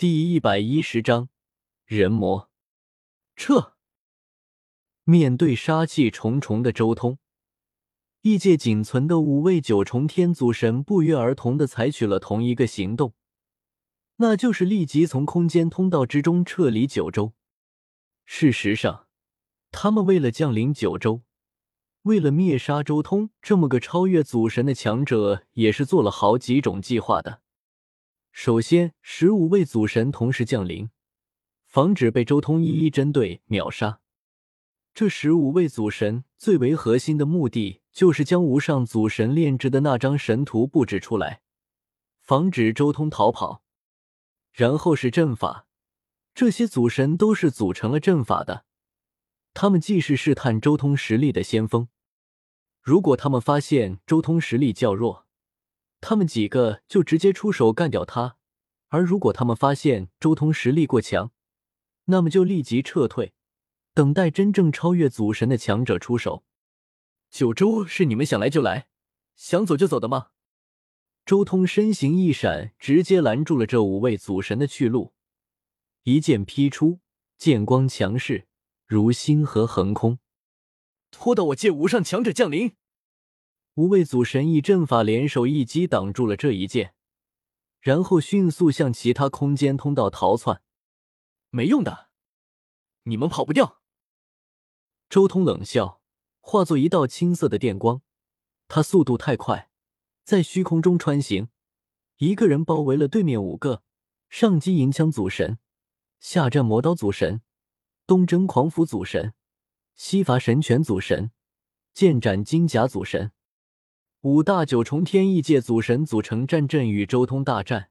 第一百一十章人魔撤。面对杀气重重的周通，异界仅存的五位九重天祖神不约而同的采取了同一个行动，那就是立即从空间通道之中撤离九州。事实上，他们为了降临九州，为了灭杀周通这么个超越祖神的强者，也是做了好几种计划的。首先，十五位祖神同时降临，防止被周通一一针对秒杀。这十五位祖神最为核心的目的，就是将无上祖神炼制的那张神图布置出来，防止周通逃跑。然后是阵法，这些祖神都是组成了阵法的，他们既是试探周通实力的先锋。如果他们发现周通实力较弱，他们几个就直接出手干掉他，而如果他们发现周通实力过强，那么就立即撤退，等待真正超越祖神的强者出手。九州是你们想来就来，想走就走的吗？周通身形一闪，直接拦住了这五位祖神的去路，一剑劈出，剑光强势，如星河横空，拖到我界无上强者降临。五位祖神以阵法联手一击挡住了这一剑，然后迅速向其他空间通道逃窜。没用的，你们跑不掉。周通冷笑，化作一道青色的电光，他速度太快，在虚空中穿行，一个人包围了对面五个：上击银枪祖神，下战魔刀祖神，东征狂斧祖神，西伐神拳祖神，剑斩金甲祖神。五大九重天异界祖神组成战阵与周通大战，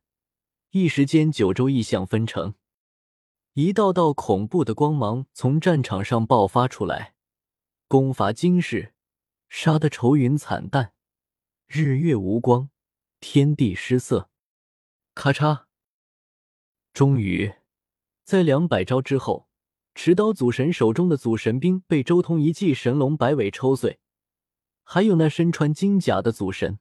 一时间九州异象纷呈，一道道恐怖的光芒从战场上爆发出来，攻伐惊世，杀得愁云惨淡，日月无光，天地失色。咔嚓！终于，在两百招之后，持刀祖神手中的祖神兵被周通一记神龙摆尾抽碎。还有那身穿金甲的祖神，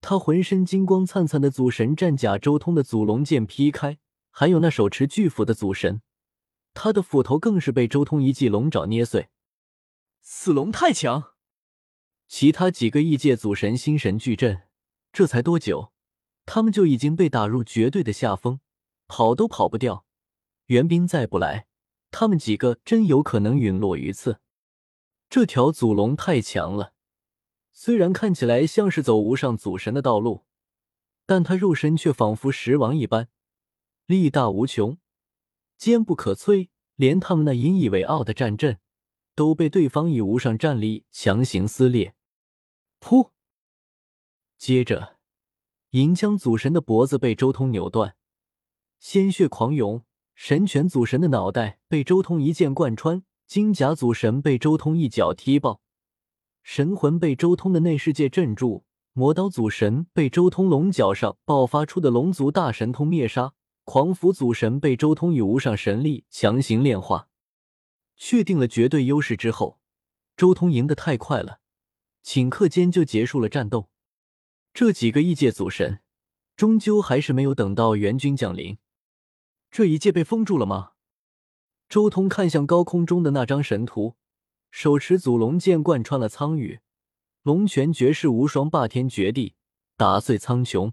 他浑身金光灿灿的祖神战甲，周通的祖龙剑劈开；还有那手持巨斧的祖神，他的斧头更是被周通一记龙爪捏碎。死龙太强！其他几个异界祖神心神俱震，这才多久，他们就已经被打入绝对的下风，跑都跑不掉。援兵再不来，他们几个真有可能陨落于此。这条祖龙太强了。虽然看起来像是走无上祖神的道路，但他肉身却仿佛石王一般，力大无穷，坚不可摧。连他们那引以为傲的战阵，都被对方以无上战力强行撕裂。噗！接着，银枪祖神的脖子被周通扭断，鲜血狂涌；神拳祖神的脑袋被周通一剑贯穿，金甲祖神被周通一脚踢爆。神魂被周通的内世界镇住，魔刀祖神被周通龙角上爆发出的龙族大神通灭杀，狂斧祖神被周通以无上神力强行炼化。确定了绝对优势之后，周通赢得太快了，顷刻间就结束了战斗。这几个异界祖神终究还是没有等到援军降临。这一界被封住了吗？周通看向高空中的那张神图。手持祖龙剑贯穿了苍宇，龙拳绝世无双，霸天绝地，打碎苍穹。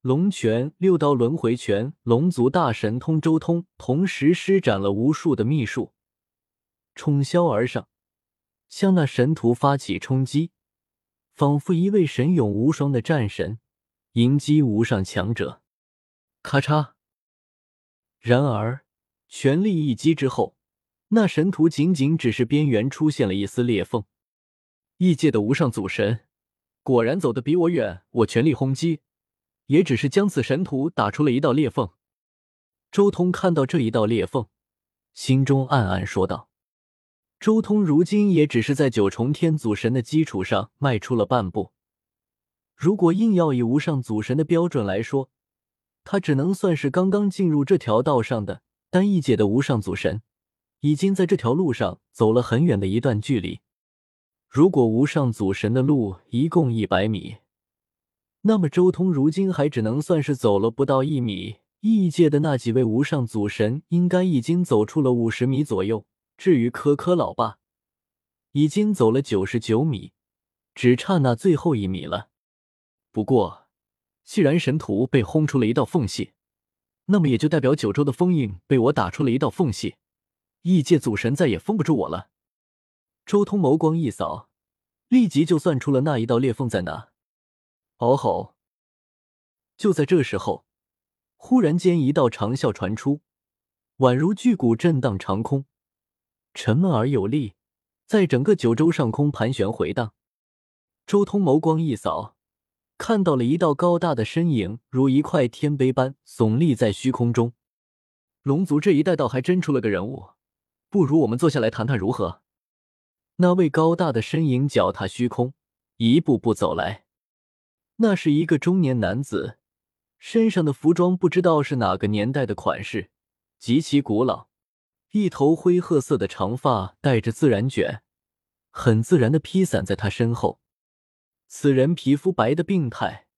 龙拳、六道轮回拳、龙族大神通，周通同时施展了无数的秘术，冲霄而上，向那神图发起冲击，仿佛一位神勇无双的战神迎击无上强者。咔嚓！然而，全力一击之后。那神图仅仅只是边缘出现了一丝裂缝，异界的无上祖神果然走得比我远。我全力轰击，也只是将此神图打出了一道裂缝。周通看到这一道裂缝，心中暗暗说道：“周通如今也只是在九重天祖神的基础上迈出了半步。如果硬要以无上祖神的标准来说，他只能算是刚刚进入这条道上的单异界的无上祖神。”已经在这条路上走了很远的一段距离。如果无上祖神的路一共一百米，那么周通如今还只能算是走了不到一米异界的那几位无上祖神应该已经走出了五十米左右，至于科科老爸，已经走了九十九米，只差那最后一米了。不过，既然神图被轰出了一道缝隙，那么也就代表九州的封印被我打出了一道缝隙，异界祖神再也封不住我了。周通眸光一扫，立即就算出了那一道裂缝在哪。嗷吼！就在这时候。忽然间，一道长啸传出，宛如巨鼓震荡长空，沉闷而有力，在整个九州上空盘旋回荡。周通眸光一扫，看到了一道高大的身影，如一块天碑般耸立在虚空中。龙族这一代倒还真出了个人物，不如我们坐下来谈谈如何？那位高大的身影脚踏虚空，一步步走来。那是一个中年男子。身上的服装不知道是哪个年代的款式，极其古老。一头灰褐色的长发带着自然卷，很自然的披散在他身后。此人皮肤白的病态，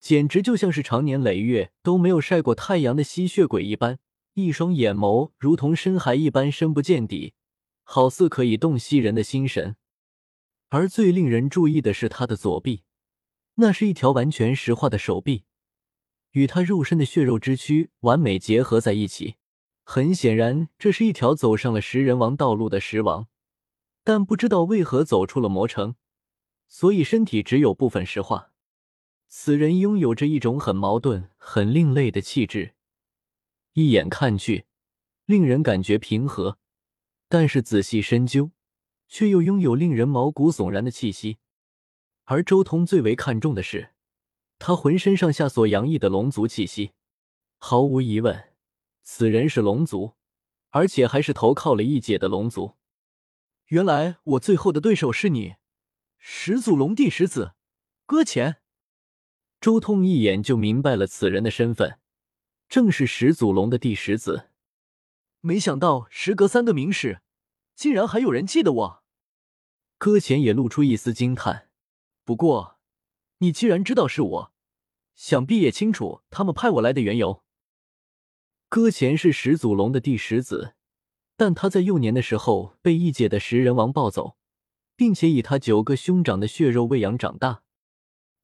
简直就像是常年累月都没有晒过太阳的吸血鬼一般。一双眼眸如同深海一般深不见底，好似可以洞悉人的心神。而最令人注意的是他的左臂，那是一条完全石化的手臂。与他肉身的血肉之躯完美结合在一起，很显然，这是一条走上了食人王道路的食王。但不知道为何走出了魔城，所以身体只有部分石化。此人拥有着一种很矛盾、很另类的气质，一眼看去，令人感觉平和，但是仔细深究，却又拥有令人毛骨悚然的气息。而周通最为看重的是。他浑身上下所洋溢的龙族气息，毫无疑问，此人是龙族，而且还是投靠了异界的龙族。原来我最后的对手是你，始祖龙帝十子搁浅。周通一眼就明白了此人的身份，正是始祖龙的第十子。没想到时隔三个明史，竟然还有人记得我。搁浅也露出一丝惊叹，不过。你既然知道是我，想必也清楚他们派我来的缘由。搁浅是始祖龙的第十子，但他在幼年的时候被异界的食人王抱走，并且以他九个兄长的血肉喂养长大。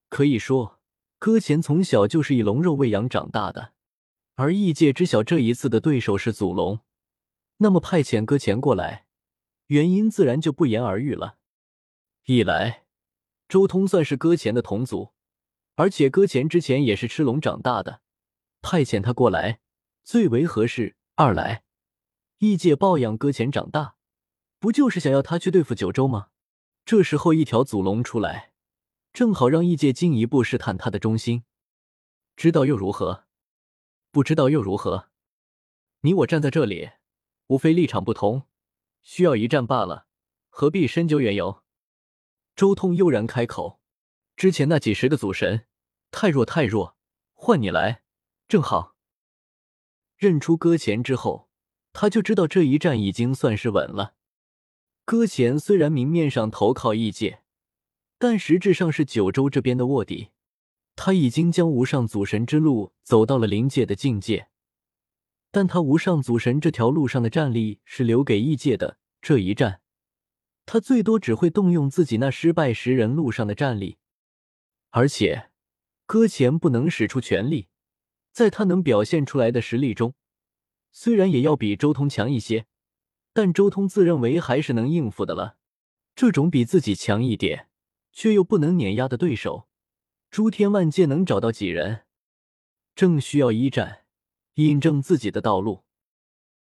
可以说，搁浅从小就是以龙肉喂养长大的。而异界知晓这一次的对手是祖龙，那么派遣搁浅过来，原因自然就不言而喻了。一来。周通算是搁浅的同族，而且搁浅之前也是吃龙长大的，派遣他过来最为合适。二来，异界抱养搁浅长大，不就是想要他去对付九州吗？这时候一条祖龙出来，正好让异界进一步试探他的忠心。知道又如何？不知道又如何？你我站在这里，无非立场不同，需要一战罢了，何必深究缘由？周通悠然开口：“之前那几十个祖神太弱太弱，换你来正好。”认出搁浅之后，他就知道这一战已经算是稳了。搁浅虽然明面上投靠异界，但实质上是九州这边的卧底。他已经将无上祖神之路走到了临界的境界，但他无上祖神这条路上的战力是留给异界的。这一战。他最多只会动用自己那失败食人路上的战力，而且搁浅不能使出全力，在他能表现出来的实力中，虽然也要比周通强一些，但周通自认为还是能应付的了。这种比自己强一点却又不能碾压的对手，诸天万界能找到几人？正需要一战印证自己的道路。